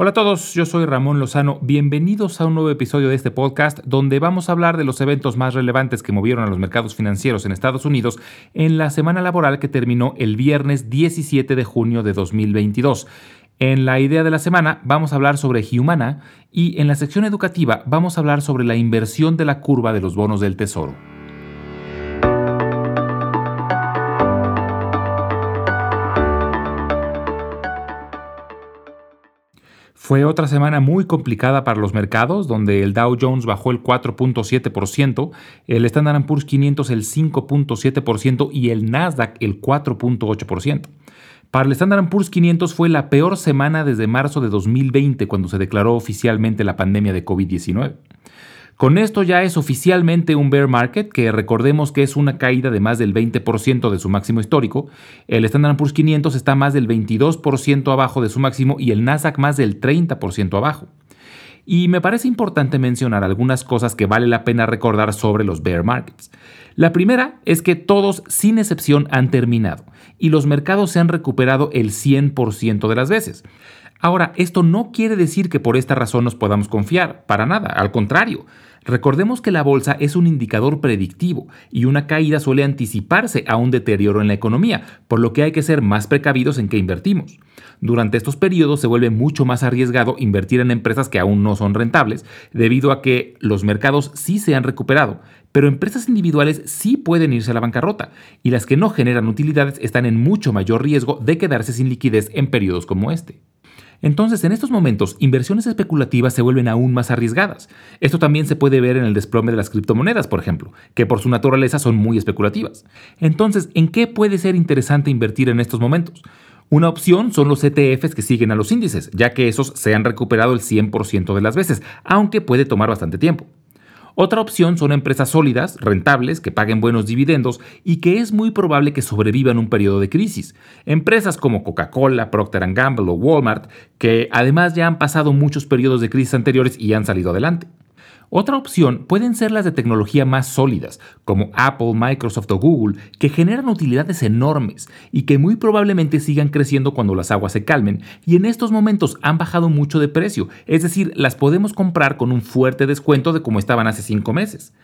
Hola a todos, yo soy Ramón Lozano. Bienvenidos a un nuevo episodio de este podcast donde vamos a hablar de los eventos más relevantes que movieron a los mercados financieros en Estados Unidos en la semana laboral que terminó el viernes 17 de junio de 2022. En la idea de la semana vamos a hablar sobre Humana y en la sección educativa vamos a hablar sobre la inversión de la curva de los bonos del tesoro. Fue otra semana muy complicada para los mercados, donde el Dow Jones bajó el 4.7%, el Standard Poor's 500 el 5.7% y el Nasdaq el 4.8%. Para el Standard Poor's 500 fue la peor semana desde marzo de 2020, cuando se declaró oficialmente la pandemia de COVID-19. Con esto ya es oficialmente un bear market, que recordemos que es una caída de más del 20% de su máximo histórico. El Standard Poor's 500 está más del 22% abajo de su máximo y el Nasdaq más del 30% abajo. Y me parece importante mencionar algunas cosas que vale la pena recordar sobre los bear markets. La primera es que todos, sin excepción, han terminado y los mercados se han recuperado el 100% de las veces. Ahora, esto no quiere decir que por esta razón nos podamos confiar, para nada, al contrario. Recordemos que la bolsa es un indicador predictivo y una caída suele anticiparse a un deterioro en la economía, por lo que hay que ser más precavidos en qué invertimos. Durante estos periodos se vuelve mucho más arriesgado invertir en empresas que aún no son rentables, debido a que los mercados sí se han recuperado, pero empresas individuales sí pueden irse a la bancarrota, y las que no generan utilidades están en mucho mayor riesgo de quedarse sin liquidez en periodos como este. Entonces, en estos momentos, inversiones especulativas se vuelven aún más arriesgadas. Esto también se puede ver en el desplome de las criptomonedas, por ejemplo, que por su naturaleza son muy especulativas. Entonces, ¿en qué puede ser interesante invertir en estos momentos? Una opción son los ETFs que siguen a los índices, ya que esos se han recuperado el 100% de las veces, aunque puede tomar bastante tiempo. Otra opción son empresas sólidas, rentables, que paguen buenos dividendos y que es muy probable que sobrevivan un periodo de crisis. Empresas como Coca-Cola, Procter Gamble o Walmart, que además ya han pasado muchos periodos de crisis anteriores y han salido adelante. Otra opción pueden ser las de tecnología más sólidas, como Apple, Microsoft o Google, que generan utilidades enormes y que muy probablemente sigan creciendo cuando las aguas se calmen, y en estos momentos han bajado mucho de precio, es decir, las podemos comprar con un fuerte descuento de como estaban hace 5 meses.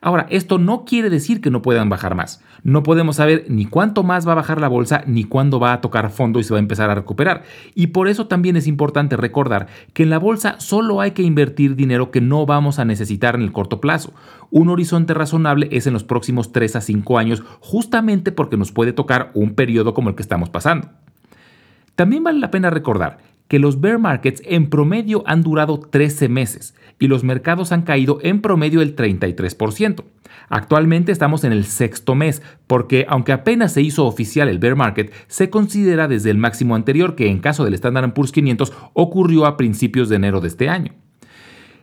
Ahora, esto no quiere decir que no puedan bajar más. No podemos saber ni cuánto más va a bajar la bolsa ni cuándo va a tocar fondo y se va a empezar a recuperar. Y por eso también es importante recordar que en la bolsa solo hay que invertir dinero que no vamos a necesitar en el corto plazo. Un horizonte razonable es en los próximos 3 a 5 años, justamente porque nos puede tocar un periodo como el que estamos pasando. También vale la pena recordar que los bear markets en promedio han durado 13 meses y los mercados han caído en promedio el 33%. Actualmente estamos en el sexto mes porque aunque apenas se hizo oficial el bear market, se considera desde el máximo anterior que en caso del Standard Poor's 500 ocurrió a principios de enero de este año.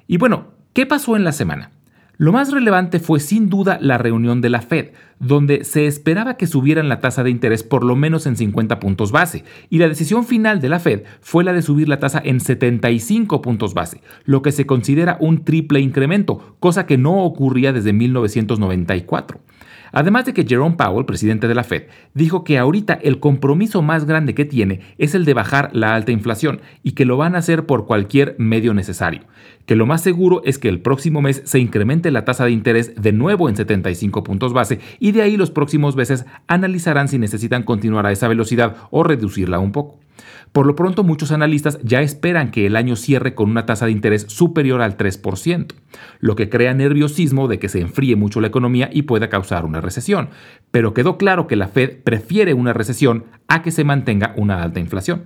Y bueno, ¿qué pasó en la semana? Lo más relevante fue sin duda la reunión de la Fed, donde se esperaba que subieran la tasa de interés por lo menos en 50 puntos base, y la decisión final de la Fed fue la de subir la tasa en 75 puntos base, lo que se considera un triple incremento, cosa que no ocurría desde 1994. Además de que Jerome Powell, presidente de la Fed, dijo que ahorita el compromiso más grande que tiene es el de bajar la alta inflación y que lo van a hacer por cualquier medio necesario. Que lo más seguro es que el próximo mes se incremente la tasa de interés de nuevo en 75 puntos base y de ahí los próximos meses analizarán si necesitan continuar a esa velocidad o reducirla un poco. Por lo pronto, muchos analistas ya esperan que el año cierre con una tasa de interés superior al 3%, lo que crea nerviosismo de que se enfríe mucho la economía y pueda causar una recesión. Pero quedó claro que la Fed prefiere una recesión a que se mantenga una alta inflación.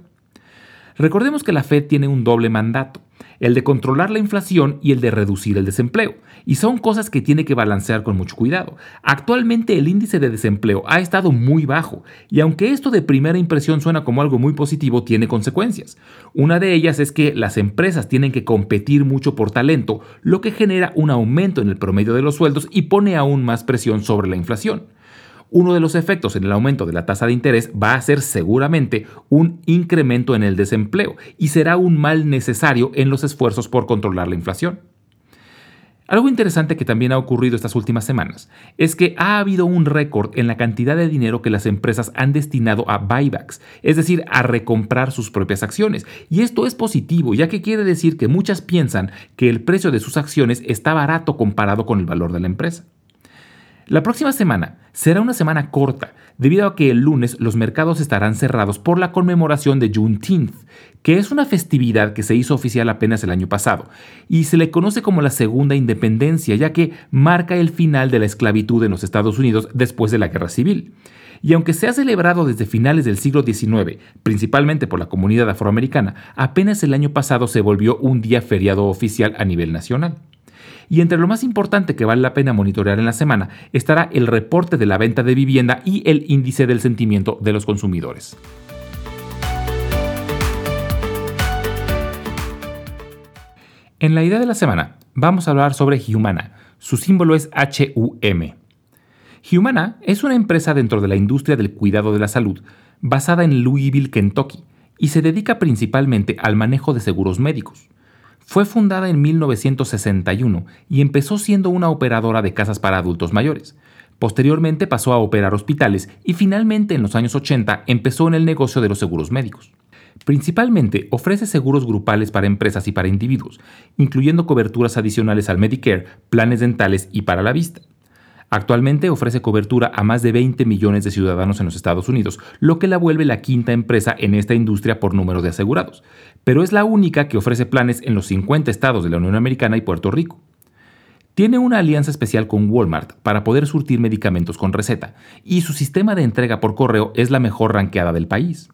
Recordemos que la Fed tiene un doble mandato el de controlar la inflación y el de reducir el desempleo. Y son cosas que tiene que balancear con mucho cuidado. Actualmente el índice de desempleo ha estado muy bajo y aunque esto de primera impresión suena como algo muy positivo, tiene consecuencias. Una de ellas es que las empresas tienen que competir mucho por talento, lo que genera un aumento en el promedio de los sueldos y pone aún más presión sobre la inflación. Uno de los efectos en el aumento de la tasa de interés va a ser seguramente un incremento en el desempleo y será un mal necesario en los esfuerzos por controlar la inflación. Algo interesante que también ha ocurrido estas últimas semanas es que ha habido un récord en la cantidad de dinero que las empresas han destinado a buybacks, es decir, a recomprar sus propias acciones. Y esto es positivo, ya que quiere decir que muchas piensan que el precio de sus acciones está barato comparado con el valor de la empresa. La próxima semana será una semana corta, debido a que el lunes los mercados estarán cerrados por la conmemoración de Juneteenth, que es una festividad que se hizo oficial apenas el año pasado, y se le conoce como la Segunda Independencia, ya que marca el final de la esclavitud en los Estados Unidos después de la Guerra Civil. Y aunque se ha celebrado desde finales del siglo XIX, principalmente por la comunidad afroamericana, apenas el año pasado se volvió un día feriado oficial a nivel nacional. Y entre lo más importante que vale la pena monitorear en la semana estará el reporte de la venta de vivienda y el índice del sentimiento de los consumidores. En la idea de la semana vamos a hablar sobre Humana. Su símbolo es HUM. Humana es una empresa dentro de la industria del cuidado de la salud basada en Louisville, Kentucky, y se dedica principalmente al manejo de seguros médicos. Fue fundada en 1961 y empezó siendo una operadora de casas para adultos mayores. Posteriormente pasó a operar hospitales y finalmente en los años 80 empezó en el negocio de los seguros médicos. Principalmente ofrece seguros grupales para empresas y para individuos, incluyendo coberturas adicionales al Medicare, planes dentales y para la vista. Actualmente ofrece cobertura a más de 20 millones de ciudadanos en los Estados Unidos, lo que la vuelve la quinta empresa en esta industria por número de asegurados, pero es la única que ofrece planes en los 50 estados de la Unión Americana y Puerto Rico. Tiene una alianza especial con Walmart para poder surtir medicamentos con receta, y su sistema de entrega por correo es la mejor ranqueada del país.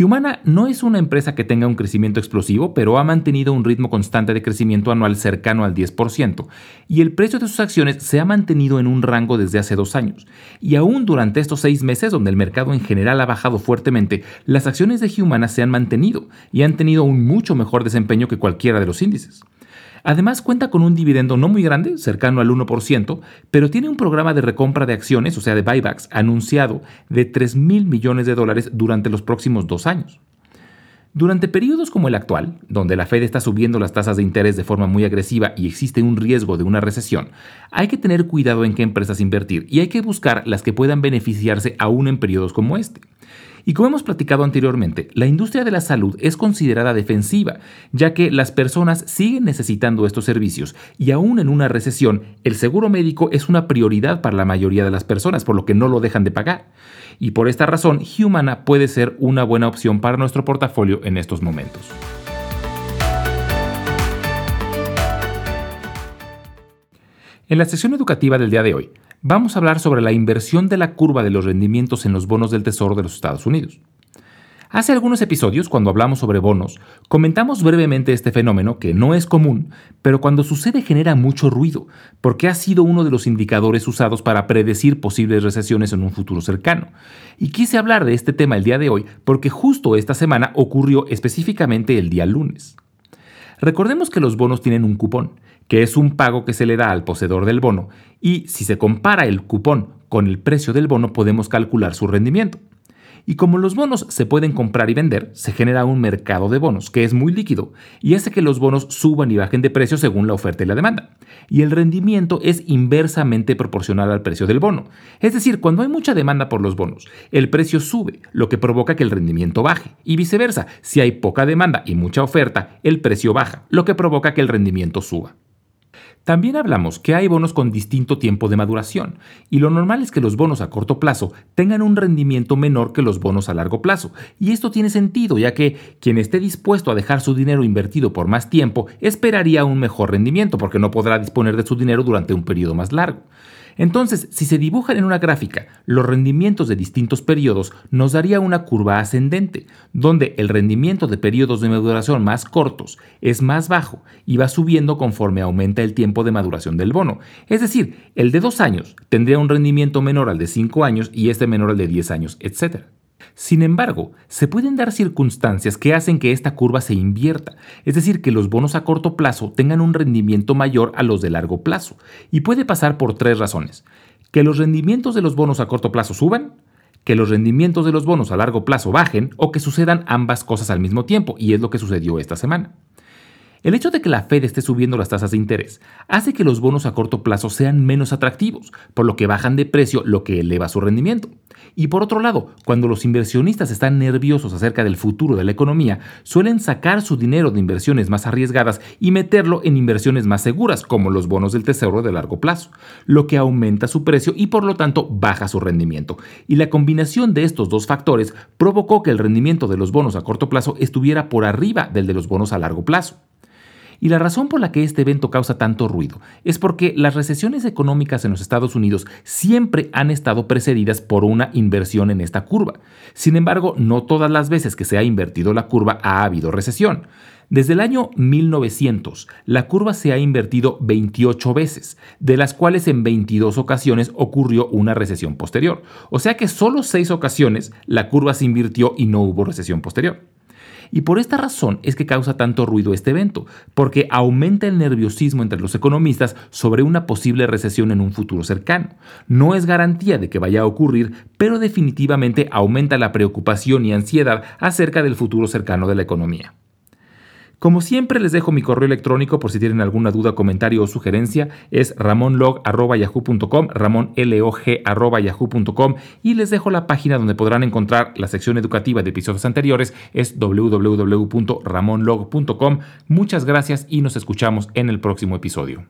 Humana no es una empresa que tenga un crecimiento explosivo, pero ha mantenido un ritmo constante de crecimiento anual cercano al 10%, y el precio de sus acciones se ha mantenido en un rango desde hace dos años. Y aún durante estos seis meses, donde el mercado en general ha bajado fuertemente, las acciones de Humana se han mantenido y han tenido un mucho mejor desempeño que cualquiera de los índices. Además cuenta con un dividendo no muy grande, cercano al 1%, pero tiene un programa de recompra de acciones, o sea, de buybacks, anunciado de 3 mil millones de dólares durante los próximos dos años. Durante periodos como el actual, donde la Fed está subiendo las tasas de interés de forma muy agresiva y existe un riesgo de una recesión, hay que tener cuidado en qué empresas invertir y hay que buscar las que puedan beneficiarse aún en periodos como este. Y como hemos platicado anteriormente, la industria de la salud es considerada defensiva, ya que las personas siguen necesitando estos servicios y aún en una recesión, el seguro médico es una prioridad para la mayoría de las personas, por lo que no lo dejan de pagar. Y por esta razón, Humana puede ser una buena opción para nuestro portafolio en estos momentos. En la sesión educativa del día de hoy, vamos a hablar sobre la inversión de la curva de los rendimientos en los bonos del Tesoro de los Estados Unidos. Hace algunos episodios, cuando hablamos sobre bonos, comentamos brevemente este fenómeno que no es común, pero cuando sucede genera mucho ruido, porque ha sido uno de los indicadores usados para predecir posibles recesiones en un futuro cercano. Y quise hablar de este tema el día de hoy porque justo esta semana ocurrió específicamente el día lunes. Recordemos que los bonos tienen un cupón, que es un pago que se le da al poseedor del bono, y si se compara el cupón con el precio del bono podemos calcular su rendimiento. Y como los bonos se pueden comprar y vender, se genera un mercado de bonos que es muy líquido y hace que los bonos suban y bajen de precio según la oferta y la demanda. Y el rendimiento es inversamente proporcional al precio del bono. Es decir, cuando hay mucha demanda por los bonos, el precio sube, lo que provoca que el rendimiento baje. Y viceversa, si hay poca demanda y mucha oferta, el precio baja, lo que provoca que el rendimiento suba. También hablamos que hay bonos con distinto tiempo de maduración, y lo normal es que los bonos a corto plazo tengan un rendimiento menor que los bonos a largo plazo, y esto tiene sentido ya que quien esté dispuesto a dejar su dinero invertido por más tiempo esperaría un mejor rendimiento porque no podrá disponer de su dinero durante un periodo más largo. Entonces, si se dibujan en una gráfica los rendimientos de distintos periodos, nos daría una curva ascendente, donde el rendimiento de periodos de maduración más cortos es más bajo y va subiendo conforme aumenta el tiempo de maduración del bono. Es decir, el de dos años tendría un rendimiento menor al de cinco años y este menor al de 10 años, etc. Sin embargo, se pueden dar circunstancias que hacen que esta curva se invierta, es decir, que los bonos a corto plazo tengan un rendimiento mayor a los de largo plazo, y puede pasar por tres razones. Que los rendimientos de los bonos a corto plazo suban, que los rendimientos de los bonos a largo plazo bajen o que sucedan ambas cosas al mismo tiempo, y es lo que sucedió esta semana. El hecho de que la Fed esté subiendo las tasas de interés hace que los bonos a corto plazo sean menos atractivos, por lo que bajan de precio, lo que eleva su rendimiento. Y por otro lado, cuando los inversionistas están nerviosos acerca del futuro de la economía, suelen sacar su dinero de inversiones más arriesgadas y meterlo en inversiones más seguras, como los bonos del tesoro de largo plazo, lo que aumenta su precio y por lo tanto baja su rendimiento. Y la combinación de estos dos factores provocó que el rendimiento de los bonos a corto plazo estuviera por arriba del de los bonos a largo plazo. Y la razón por la que este evento causa tanto ruido es porque las recesiones económicas en los Estados Unidos siempre han estado precedidas por una inversión en esta curva. Sin embargo, no todas las veces que se ha invertido la curva ha habido recesión. Desde el año 1900, la curva se ha invertido 28 veces, de las cuales en 22 ocasiones ocurrió una recesión posterior. O sea que solo 6 ocasiones la curva se invirtió y no hubo recesión posterior. Y por esta razón es que causa tanto ruido este evento, porque aumenta el nerviosismo entre los economistas sobre una posible recesión en un futuro cercano. No es garantía de que vaya a ocurrir, pero definitivamente aumenta la preocupación y ansiedad acerca del futuro cercano de la economía. Como siempre les dejo mi correo electrónico por si tienen alguna duda, comentario o sugerencia. Es ramonlog.yahoo.com, ramonlog.yahoo.com y les dejo la página donde podrán encontrar la sección educativa de episodios anteriores. Es www.ramonlog.com. Muchas gracias y nos escuchamos en el próximo episodio.